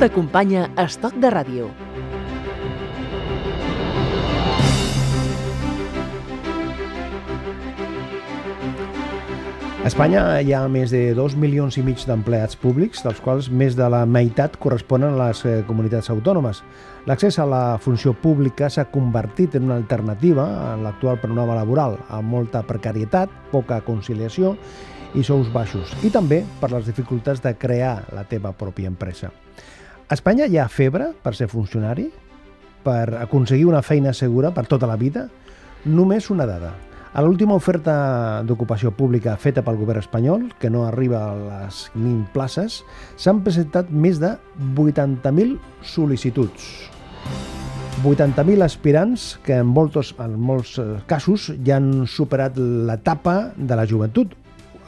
T'acompanya Estoc de Ràdio. A Espanya hi ha més de 2 milions i mig d'empleats públics, dels quals més de la meitat corresponen a les eh, comunitats autònomes. L'accés a la funció pública s'ha convertit en una alternativa en l'actual panorama laboral, amb molta precarietat, poca conciliació i sous baixos, i també per les dificultats de crear la teva pròpia empresa. A Espanya hi ha febre per ser funcionari? Per aconseguir una feina segura per tota la vida? Només una dada. A l'última oferta d'ocupació pública feta pel govern espanyol, que no arriba a les 1.000 places, s'han presentat més de 80.000 sol·licituds. 80.000 aspirants que en molts, en molts eh, casos ja han superat l'etapa de la joventut,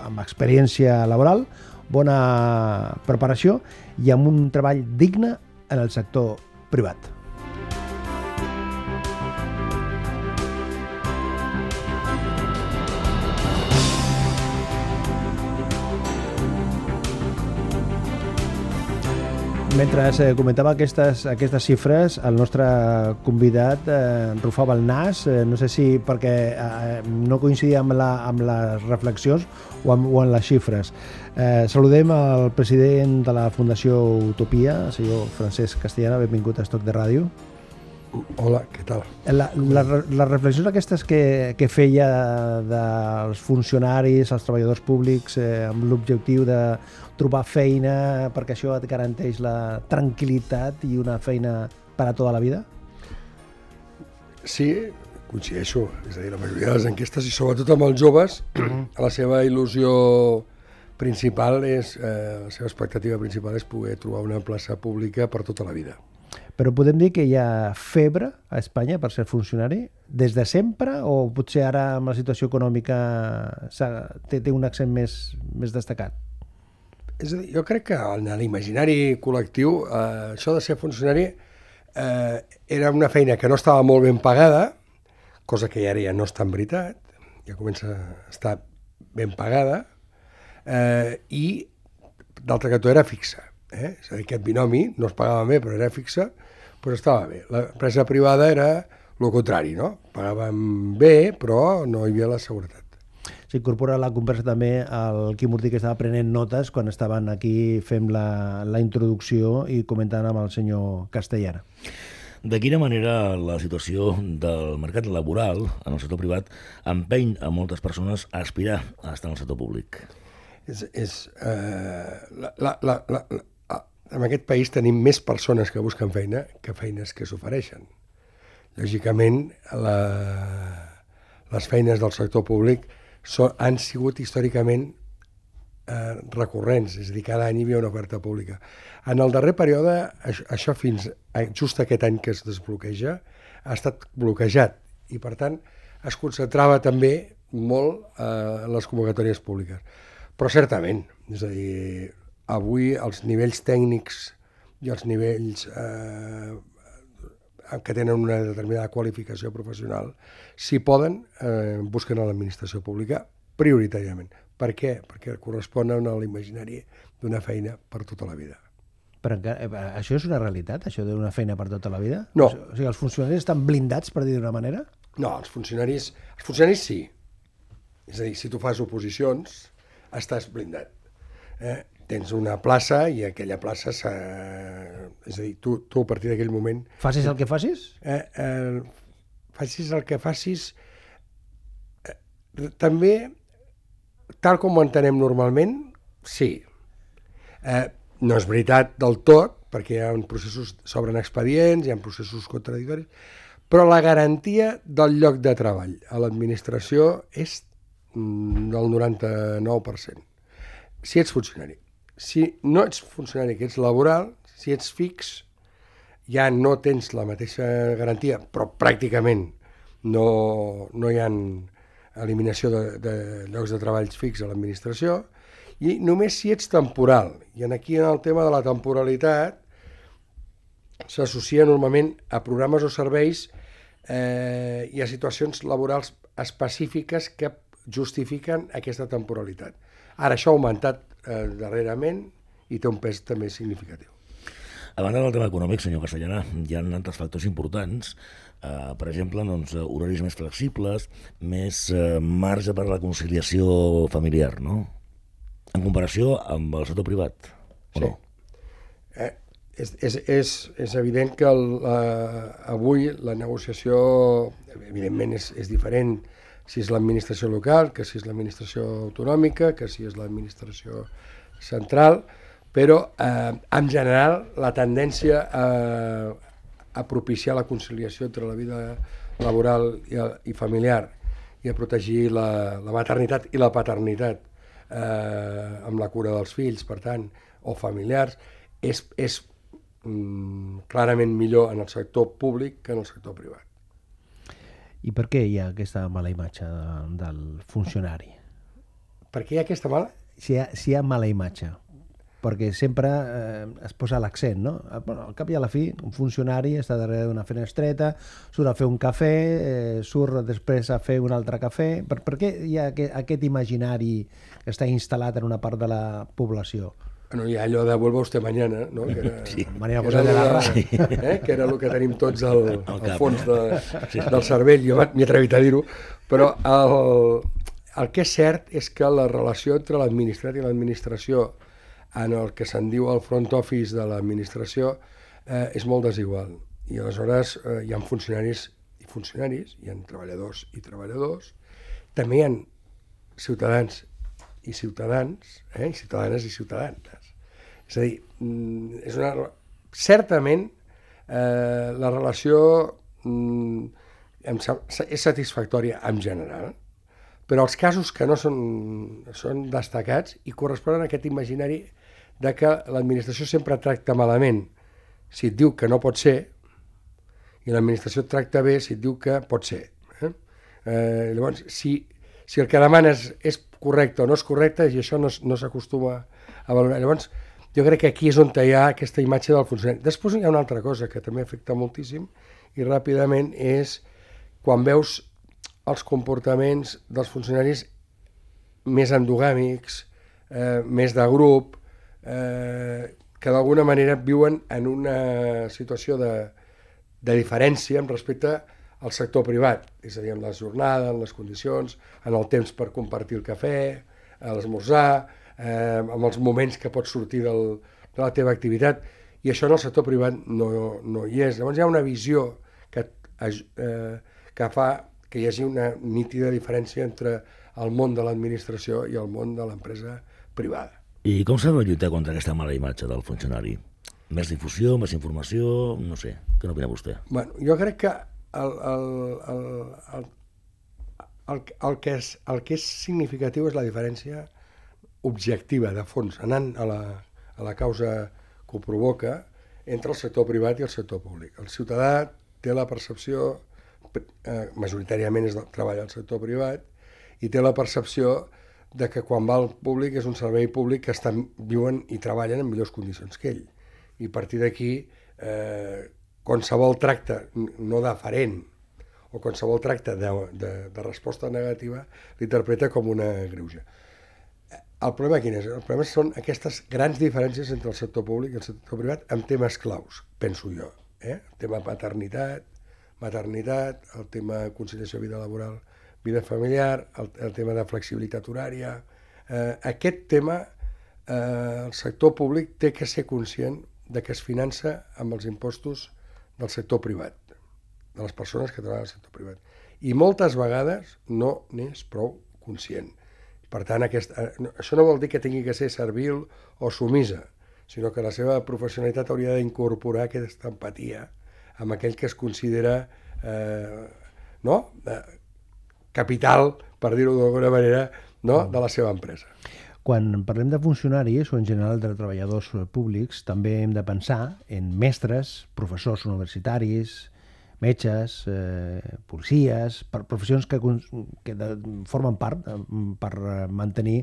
amb experiència laboral, bona preparació i amb un treball digne en el sector privat. Mentre eh, comentava aquestes, aquestes xifres, el nostre convidat eh, rufava el nas, eh, no sé si perquè eh, no coincidia amb, la, amb les reflexions o amb, o amb les xifres. Eh, saludem al president de la Fundació Utopia, el senyor Francesc Castellana, benvingut a Estoc de Ràdio. Hola, què tal? La, la, les reflexions aquestes que, que feia dels funcionaris, els treballadors públics, eh, amb l'objectiu de trobar feina perquè això et garanteix la tranquil·litat i una feina per a tota la vida? Sí, coincideixo. És a dir, la majoria de les enquestes, i sobretot amb els joves, la seva il·lusió principal és, eh, la seva expectativa principal és poder trobar una plaça pública per tota la vida. Però podem dir que hi ha febre a Espanya per ser funcionari des de sempre o potser ara amb la situació econòmica té, té un accent més, més destacat? És a dir, jo crec que en l'imaginari col·lectiu eh, això de ser funcionari eh, era una feina que no estava molt ben pagada, cosa que ara ja no està en veritat, ja comença a estar ben pagada, eh, i d'altra que era fixa. Eh? És a dir, aquest binomi no es pagava bé, però era fixa, doncs estava bé. L'empresa privada era el contrari, no? Pagàvem bé, però no hi havia la seguretat. S'incorpora a la conversa també el Quim Urtí, que estava prenent notes quan estaven aquí fent la, la introducció i comentant amb el senyor Castellana. De quina manera la situació del mercat laboral en el sector privat empeny a moltes persones a aspirar a estar en el sector públic? És, és, eh, la, la, la, la, en aquest país tenim més persones que busquen feina que feines que s'ofereixen. Lògicament, la, les feines del sector públic so, han sigut històricament eh, recurrents, és a dir, cada any hi havia una oferta pública. En el darrer període, això, això fins a, just aquest any que es desbloqueja, ha estat bloquejat i, per tant, es concentrava també molt eh, en les convocatòries públiques. Però certament, és a dir, avui els nivells tècnics i els nivells eh, que tenen una determinada qualificació professional, si poden, eh, busquen a l'administració pública prioritàriament. Per què? Perquè corresponen a l'imaginari d'una feina per tota la vida. Però encara, eh, això és una realitat, això d'una feina per tota la vida? No. O sigui, els funcionaris estan blindats, per dir d'una manera? No, els funcionaris, els funcionaris sí. És a dir, si tu fas oposicions, estàs blindat. Eh? Tens una plaça i aquella plaça s'ha... És a dir, tu, tu a partir d'aquell moment... Facis el que facis? Eh, eh, facis el que facis... Eh, també, tal com ho entenem normalment, sí. Eh, no és veritat del tot, perquè hi ha processos, s'obren expedients, hi ha processos contradictoris, però la garantia del lloc de treball a l'administració és del 99%. Si ets funcionari si no ets funcionari, que ets laboral, si ets fix, ja no tens la mateixa garantia, però pràcticament no, no hi ha eliminació de, de llocs de treballs fix a l'administració, i només si ets temporal. I en aquí, en el tema de la temporalitat, s'associa normalment a programes o serveis eh, i a situacions laborals específiques que justifiquen aquesta temporalitat. Ara, això ha augmentat eh, darrerament i té un pes també significatiu. A banda del tema econòmic, senyor Castellana, hi ha altres factors importants, eh, per exemple, doncs, horaris més flexibles, més eh, marge per a la conciliació familiar, no? En comparació amb el sector privat, o Sí. no? Eh, és, és, és, és evident que el, eh, avui la negociació, evidentment, és, és diferent si és l'administració local, que si és l'administració autonòmica, que si és l'administració central, però eh, en general la tendència a, a propiciar la conciliació entre la vida laboral i, i familiar i a protegir la, la maternitat i la paternitat eh, amb la cura dels fills, per tant, o familiars, és, és mm, clarament millor en el sector públic que en el sector privat. I per què hi ha aquesta mala imatge de, del funcionari? Per què hi ha aquesta mala? Si hi ha, si hi ha mala imatge, perquè sempre eh, es posa l'accent, no? Eh, Bueno, al cap i a la fi, un funcionari està darrere d'una finestreta, surt a fer un cafè, eh, surt després a fer un altre cafè... Per, per què hi ha aquest, aquest imaginari que està instal·lat en una part de la població? Bueno, hi ha allò de vuelva usted mañana, no? Que era, Sí. Manera que posar de era, la de- eh? que era el que tenim tots al, al cap, fons no? de, del cervell, jo m'he atrevit a dir-ho, però el, el que és cert és que la relació entre l'administrat i l'administració en el que se'n diu el front office de l'administració eh, és molt desigual. I aleshores eh, hi ha funcionaris i funcionaris, hi ha treballadors i treballadors, també hi ha ciutadans i ciutadans, eh, i ciutadanes i ciutadanes. És a dir, mm, és una, certament eh, la relació mm, és satisfactòria en general, però els casos que no són, són destacats i corresponen a aquest imaginari de que l'administració sempre tracta malament si et diu que no pot ser i l'administració tracta bé si et diu que pot ser. Eh? Eh, llavors, si, si el que demanes és correcte o no és correcte, i això no, no s'acostuma a valorar. Llavors, jo crec que aquí és on hi ha aquesta imatge del funcionari. Després hi ha una altra cosa que també afecta moltíssim i ràpidament és quan veus els comportaments dels funcionaris més endogàmics, eh, més de grup, eh, que d'alguna manera viuen en una situació de, de diferència amb respecte al sector privat, és a dir, en la jornada, en les condicions, en el temps per compartir el cafè, a l'esmorzar, eh, amb els moments que pots sortir del, de la teva activitat, i això en el sector privat no, no hi és. Llavors hi ha una visió que, eh, que fa que hi hagi una nítida diferència entre el món de l'administració i el món de l'empresa privada. I com s'ha de lluitar contra aquesta mala imatge del funcionari? Més difusió, més informació, no sé, què n'opina vostè? Bueno, jo crec que el, el, el, el, el, el, que és, el que és significatiu és la diferència objectiva, de fons, anant a la, a la causa que ho provoca entre el sector privat i el sector públic. El ciutadà té la percepció, eh, majoritàriament és treball al sector privat, i té la percepció de que quan va al públic és un servei públic que estan, viuen i treballen en millors condicions que ell. I a partir d'aquí, eh, qualsevol tracte no deferent o qualsevol tracte de, de, de resposta negativa l'interpreta com una greuja. El problema quin és? El problema són aquestes grans diferències entre el sector públic i el sector privat en temes claus, penso jo. Eh? El tema paternitat, maternitat, el tema conciliació vida laboral, vida familiar, el, el tema de flexibilitat horària. Eh, aquest tema, eh, el sector públic té que ser conscient de que es finança amb els impostos del sector privat, de les persones que treballen al sector privat. I moltes vegades no n'és prou conscient. Per tant, aquest, eh, això no vol dir que tingui que ser servil o sumisa, sinó que la seva professionalitat hauria d'incorporar aquesta empatia amb aquell que es considera eh, no? eh, capital, per dir-ho d'alguna manera, no? de la seva empresa. Quan parlem de funcionaris o en general de treballadors públics, també hem de pensar en mestres, professors universitaris, metges, eh, policies, per professions que, que de, formen part eh, per eh, mantenir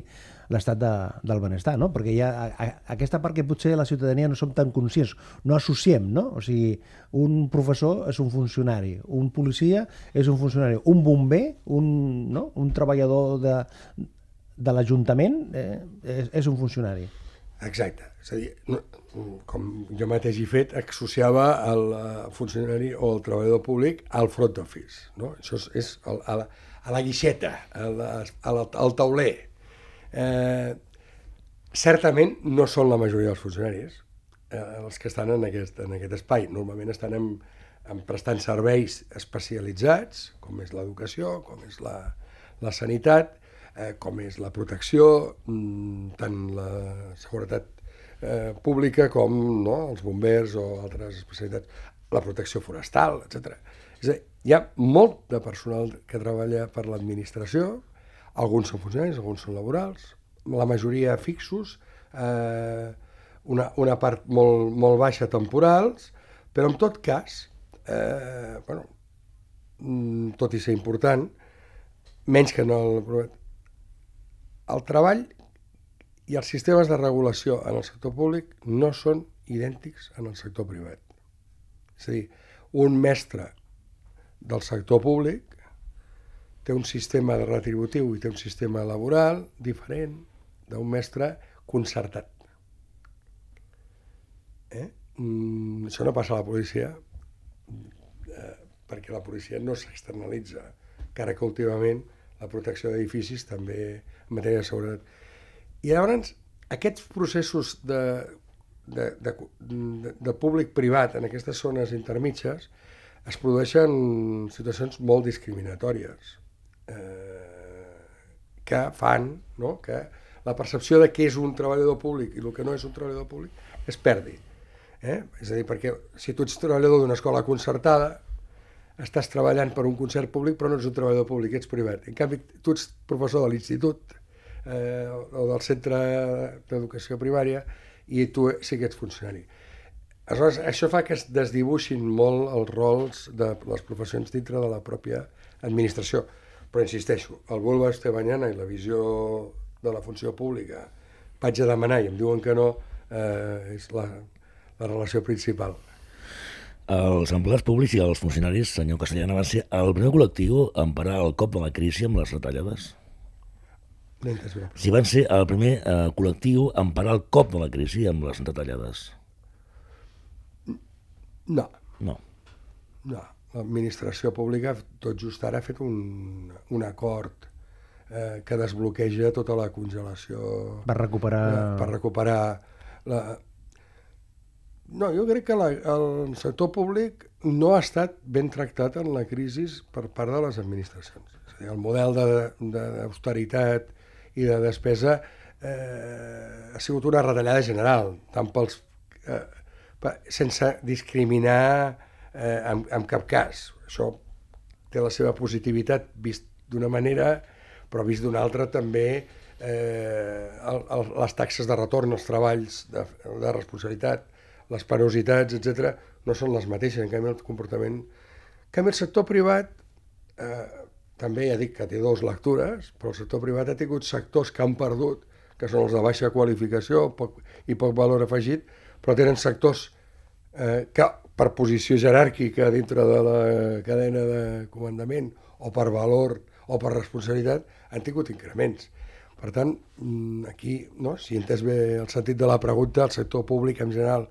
l'estat de, del benestar, no? Perquè hi ha a, aquesta part que potser la ciutadania no som tan conscients, no associem, no? O sigui, un professor és un funcionari, un policia és un funcionari, un bomber, un, no? un treballador de, de l'Ajuntament eh, és, és un funcionari. Exacte. És a dir, no, com jo mateix he fet, associava el eh, funcionari o el treballador públic al front office. No? Això és, és el, a, la, a la guixeta, a al tauler. Eh, certament no són la majoria dels funcionaris eh, els que estan en aquest, en aquest espai. Normalment estan en, en prestant serveis especialitzats, com és l'educació, com és la, la sanitat, eh, com és la protecció, mm, tant la seguretat eh, pública com no, els bombers o altres especialitats, la protecció forestal, etc. És a dir, hi ha molt de personal que treballa per l'administració, alguns són funcionaris, alguns són laborals, la majoria fixos, eh, una, una part molt, molt baixa temporals, però en tot cas, eh, bueno, mm, tot i ser important, menys que no el, el treball i els sistemes de regulació en el sector públic no són idèntics en el sector privat. És a dir, un mestre del sector públic té un sistema de retributiu i té un sistema laboral diferent d'un mestre concertat. Eh? Mm, això no passa a la policia eh, perquè la policia no s'externalitza, encara que últimament la protecció d'edificis també en matèria de seguretat i llavors, aquests processos de, de, de, de, públic-privat en aquestes zones intermitges es produeixen situacions molt discriminatòries eh, que fan no? que la percepció de què és un treballador públic i el que no és un treballador públic es perdi. Eh? És a dir, perquè si tu ets treballador d'una escola concertada, estàs treballant per un concert públic però no ets un treballador públic, ets privat. En canvi, tu ets professor de l'institut eh, o del centre d'educació primària i tu sí que ets funcionari. Aleshores, això fa que es desdibuixin molt els rols de les professions dintre de la pròpia administració. Però insisteixo, el vulva estebanyana i la visió de la funció pública vaig a demanar i em diuen que no, eh, és la, la relació principal. Els empleats públics i els funcionaris, senyor Castellana, van ser el primer col·lectiu en parar el cop de la crisi amb les retallades? No. Si van ser el primer eh, col·lectiu en parar el cop de la crisi amb les retallades. No, No. no. L'administració pública tot just ara ha fet un, un acord eh, que desbloqueja tota la congelació Va recuperar... eh, per recuperar la... No, jo crec que la, el sector públic no ha estat ben tractat en la crisi per part de les administracions. És a dir, el model d'austeritat i de despesa eh, ha sigut una retallada general, tant pels, eh, sense discriminar eh, en, en cap cas. Això té la seva positivitat vist d'una manera, però vist d'una altra també eh, el, el, les taxes de retorn als treballs de, de responsabilitat, les penositats, etc no són les mateixes, en canvi el comportament... En canvi el sector privat, eh, també ja dic que té dues lectures, però el sector privat ha tingut sectors que han perdut, que són els de baixa qualificació poc, i poc valor afegit, però tenen sectors eh, que per posició jeràrquica dintre de la cadena de comandament o per valor o per responsabilitat han tingut increments. Per tant, mm, aquí, no, si he entès bé el sentit de la pregunta, el sector públic en general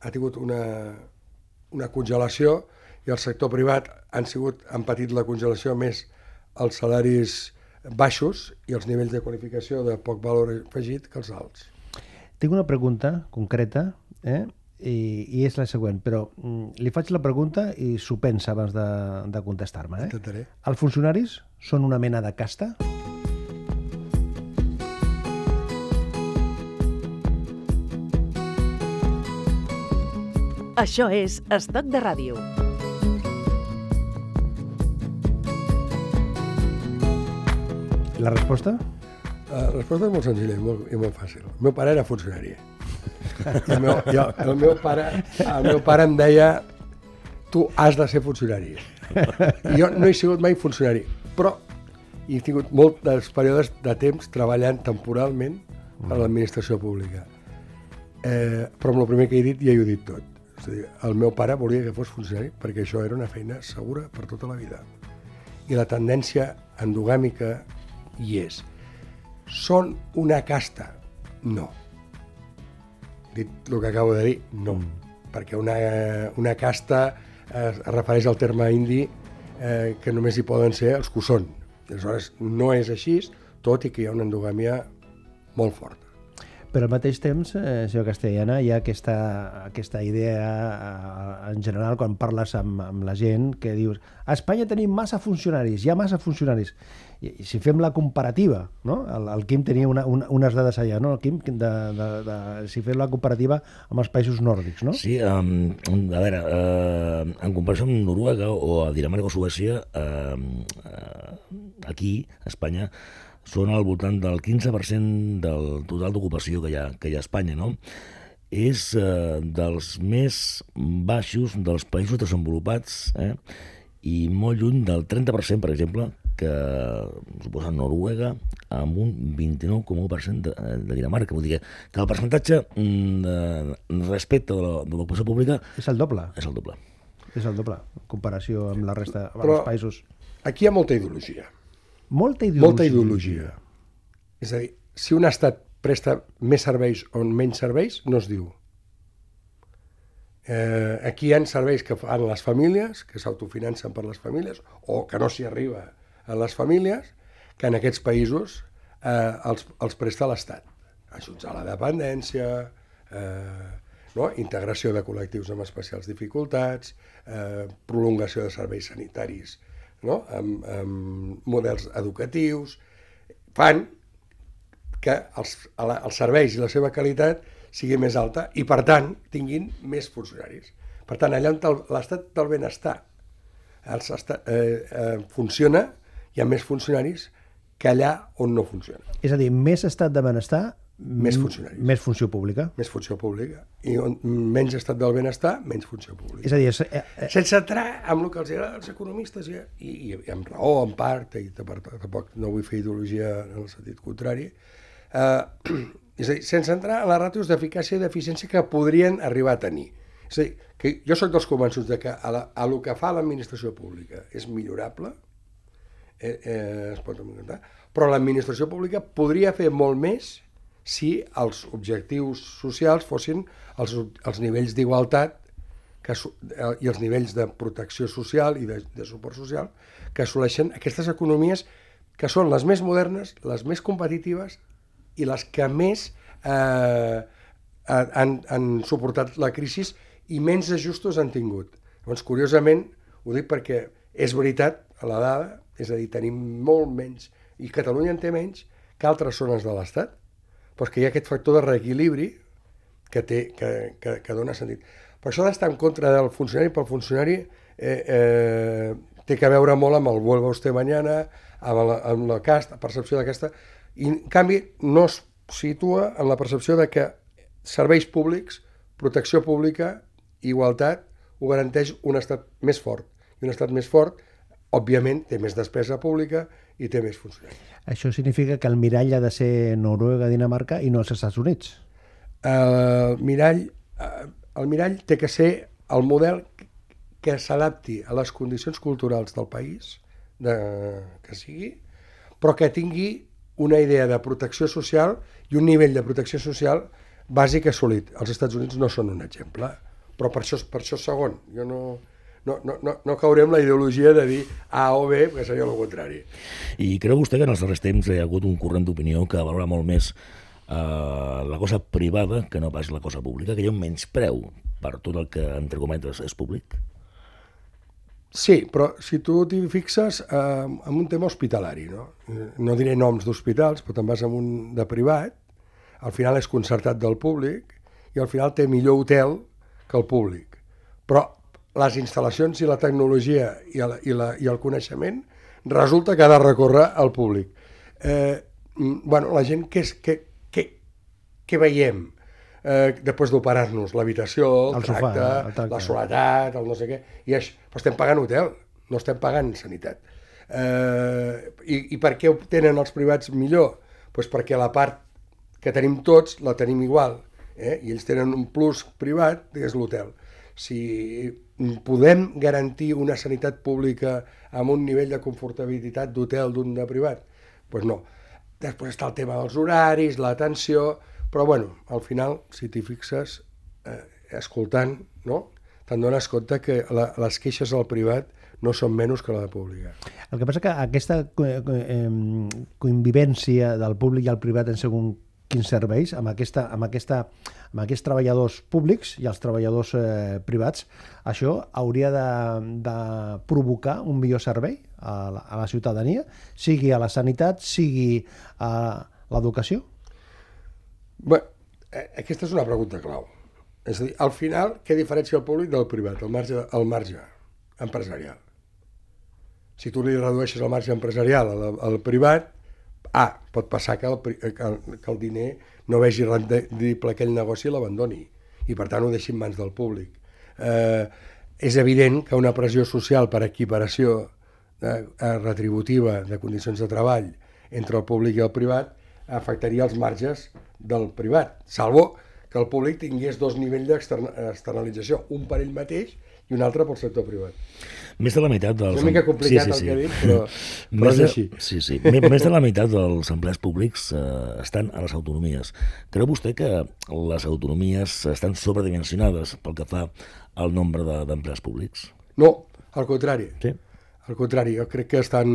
ha tingut una, una congelació i el sector privat han, sigut, han patit la congelació més els salaris baixos i els nivells de qualificació de poc valor afegit que els alts. Tinc una pregunta concreta, eh? I, i és la següent, però mm, li faig la pregunta i s'ho pensa abans de, de contestar-me. Eh? Intentaré. Els funcionaris són una mena de casta? Això és Estoc de Ràdio. La resposta? La resposta és molt senzilla i molt, i molt fàcil. El meu pare era funcionari. I el meu, i el, meu pare, el meu pare em deia tu has de ser funcionari. I jo no he sigut mai funcionari, però he tingut molts períodes de temps treballant temporalment a l'administració pública. Eh, però amb el primer que he dit ja ho he dit tot. És a dir, el meu pare volia que fos funcionari perquè això era una feina segura per tota la vida. I la tendència endogàmica hi és. Són una casta? No. dit el que acabo de dir, no. Mm. Perquè una, una casta eh, es refereix al terme indi eh, que només hi poden ser els que ho són. Aleshores, no és així, tot i que hi ha una endogàmia molt forta. Però al mateix temps, eh, senyor Castellana, hi ha aquesta, aquesta idea eh, en general quan parles amb, amb la gent que dius a Espanya tenim massa funcionaris, hi ha massa funcionaris. I, i si fem la comparativa, no? el, el Quim tenia una, una, unes dades allà, no? el Quim, de, de, de, si fem la comparativa amb els països nòrdics, no? Sí, um, a veure, uh, en comparació amb Noruega o a Dinamarca o Suècia, uh, uh, aquí, a Espanya, són al voltant del 15% del total d'ocupació que, hi ha, que hi ha a Espanya, no? És eh, dels més baixos dels països desenvolupats, eh? i molt lluny del 30%, per exemple, que suposa Noruega, amb un 29,1% de, de Dinamarca. Vull dir que, que el percentatge mm, de, respecte de l'ocupació pública... És el doble. És el doble. És el doble, en comparació amb la resta dels països. aquí hi ha molta ideologia. Molta ideologia. Molta ideologia. És a dir, si un estat presta més serveis o menys serveis, no es diu. Eh, aquí hi ha serveis que fan les famílies, que s'autofinancen per les famílies, o que no s'hi arriba a les famílies, que en aquests països eh, els, els presta l'Estat. Ajuts a la dependència, eh, no? integració de col·lectius amb especials dificultats, eh, prolongació de serveis sanitaris no? amb, amb models educatius, fan que els, els serveis i la seva qualitat sigui més alta i, per tant, tinguin més funcionaris. Per tant, allà on l'estat del benestar els estat, eh, eh, funciona, hi ha més funcionaris que allà on no funciona. És a dir, més estat de benestar més funcionaris. Més funció pública. Més funció pública. I on, menys estat del benestar, menys funció pública. És a dir... Eh, eh... Sense entrar amb el que els agrada als economistes, i, i, i amb raó, en part, i tampoc no vull fer ideologia en el sentit contrari, eh, és a dir, sense entrar en les ràtios d'eficàcia i d'eficiència que podrien arribar a tenir. És a dir, que jo sóc dels convençuts de que a, la, a lo que fa l'administració pública és millorable, eh, eh, es pot comentar, però l'administració pública podria fer molt més si els objectius socials fossin els, els nivells d'igualtat que, eh, i els nivells de protecció social i de, de suport social que assoleixen aquestes economies que són les més modernes, les més competitives i les que més eh, han, han suportat la crisi i menys ajustos han tingut. Llavors, curiosament, ho dic perquè és veritat a la dada, és a dir, tenim molt menys, i Catalunya en té menys que altres zones de l'Estat, però que hi ha aquest factor de reequilibri que, té, que, que, que dona sentit. Per això d'estar en contra del funcionari, pel funcionari eh, eh, té que veure molt amb el vuelva usted mañana, amb la, amb la casta, percepció d'aquesta, i en canvi no es situa en la percepció de que serveis públics, protecció pública, igualtat, ho garanteix un estat més fort. I un estat més fort, òbviament, té més despesa pública i té més funcionaris. Això significa que el mirall ha de ser Noruega, Dinamarca i no els Estats Units? El mirall, eh, el mirall té que ser el model que s'adapti a les condicions culturals del país, de, que sigui, però que tingui una idea de protecció social i un nivell de protecció social bàsic assolit. Els Estats Units no són un exemple, però per això, per això segon. Jo no, no, no, no, no caurem la ideologia de dir A o B, que seria el contrari. I creu vostè que en els darrers temps hi ha hagut un corrent d'opinió que valora molt més eh, la cosa privada que no pas la cosa pública, que hi ha un menyspreu per tot el que, entre cometes, és públic? Sí, però si tu t'hi fixes eh, en un tema hospitalari, no? No diré noms d'hospitals, però te'n vas en un de privat, al final és concertat del públic i al final té millor hotel que el públic. Però les instal·lacions i la tecnologia i el, i, la, i el coneixement, resulta que ha de recórrer al públic. Eh, mm, bueno, la gent, què, què, què, què veiem eh, després d'operar-nos? L'habitació, el, el, tracte, sofà, el tracte, la soledat, el no sé què, i això, però estem pagant hotel, no estem pagant sanitat. Eh, i, I per què ho tenen els privats millor? Pues perquè la part que tenim tots la tenim igual, eh? i ells tenen un plus privat, que és l'hotel. Si podem garantir una sanitat pública amb un nivell de confortabilitat d'hotel d'un de privat? Doncs pues no. Després està el tema dels horaris, l'atenció, Però, bueno, al final, si t'hi fixes, eh, escoltant, no? te'n dones compte que la, les queixes al privat no són menys que la de pública. El que passa que aquesta eh, eh, convivència del públic i el privat en segon quins serveis amb, aquesta, amb, aquesta, amb aquests treballadors públics i els treballadors eh, privats, això hauria de, de provocar un millor servei a la, a la ciutadania, sigui a la sanitat, sigui a l'educació? Bé, eh, aquesta és una pregunta clau. És a dir, al final, què diferencia el públic del privat, el marge, el marge empresarial? Si tu li redueixes el marge empresarial al, al privat, ah, pot passar que el, que el, que el diner no vegi rendible aquell negoci i l'abandoni, i per tant ho deixi en mans del públic. Eh, és evident que una pressió social per equiparació eh, retributiva de condicions de treball entre el públic i el privat afectaria els marges del privat, salvo que el públic tingués dos nivells d'externalització, un per ell mateix i un altre pel sector privat. Més de la meitat dels... És una mica complicat sí, sí, sí. el que he dit, però, però és així. Sí, sí. Més de la meitat dels empleats públics eh, estan a les autonomies. Creu vostè que les autonomies estan sobredimensionades pel que fa al nombre d'empleats de, públics? No, al contrari. Sí? Al contrari, jo crec que estan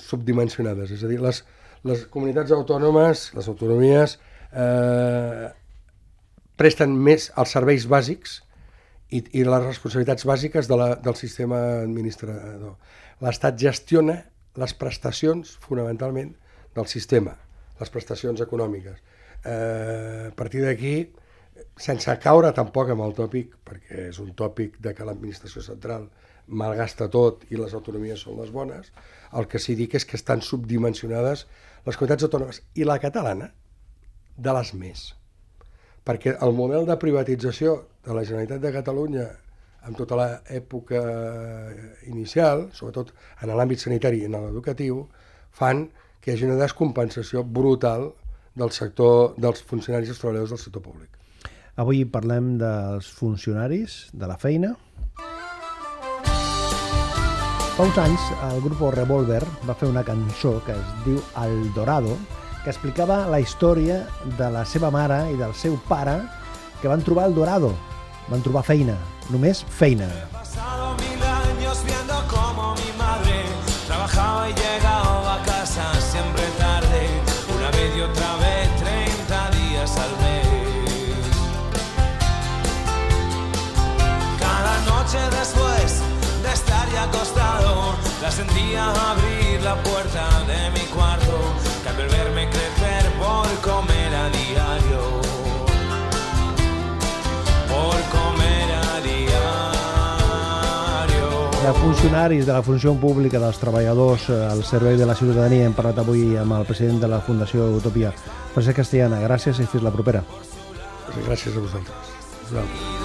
subdimensionades. És a dir, les, les comunitats autònomes, les autonomies, eh, presten més als serveis bàsics i, i les responsabilitats bàsiques de la, del sistema administrador. L'Estat gestiona les prestacions, fonamentalment, del sistema, les prestacions econòmiques. Eh, a partir d'aquí, sense caure tampoc amb el tòpic, perquè és un tòpic de que l'administració central malgasta tot i les autonomies són les bones, el que sí dic és que estan subdimensionades les comunitats autònomes i la catalana de les més perquè el model de privatització de la Generalitat de Catalunya en tota l'època inicial, sobretot en l'àmbit sanitari i en l'educatiu, fan que hi hagi una descompensació brutal del sector dels funcionaris i els treballadors del sector públic. Avui parlem dels funcionaris, de la feina. Fa uns anys, el grup Revolver va fer una cançó que es diu El Dorado, que explicava la història de la seva mare i del seu pare que van trobar el Dorado. Van trobar feina, només feina. De funcionaris de la funció pública, dels treballadors eh, al servei de la ciutadania, hem parlat avui amb el president de la Fundació Utopia, Francesc Castellana. Gràcies i fins la propera. Gràcies a vosaltres. Vosaltres.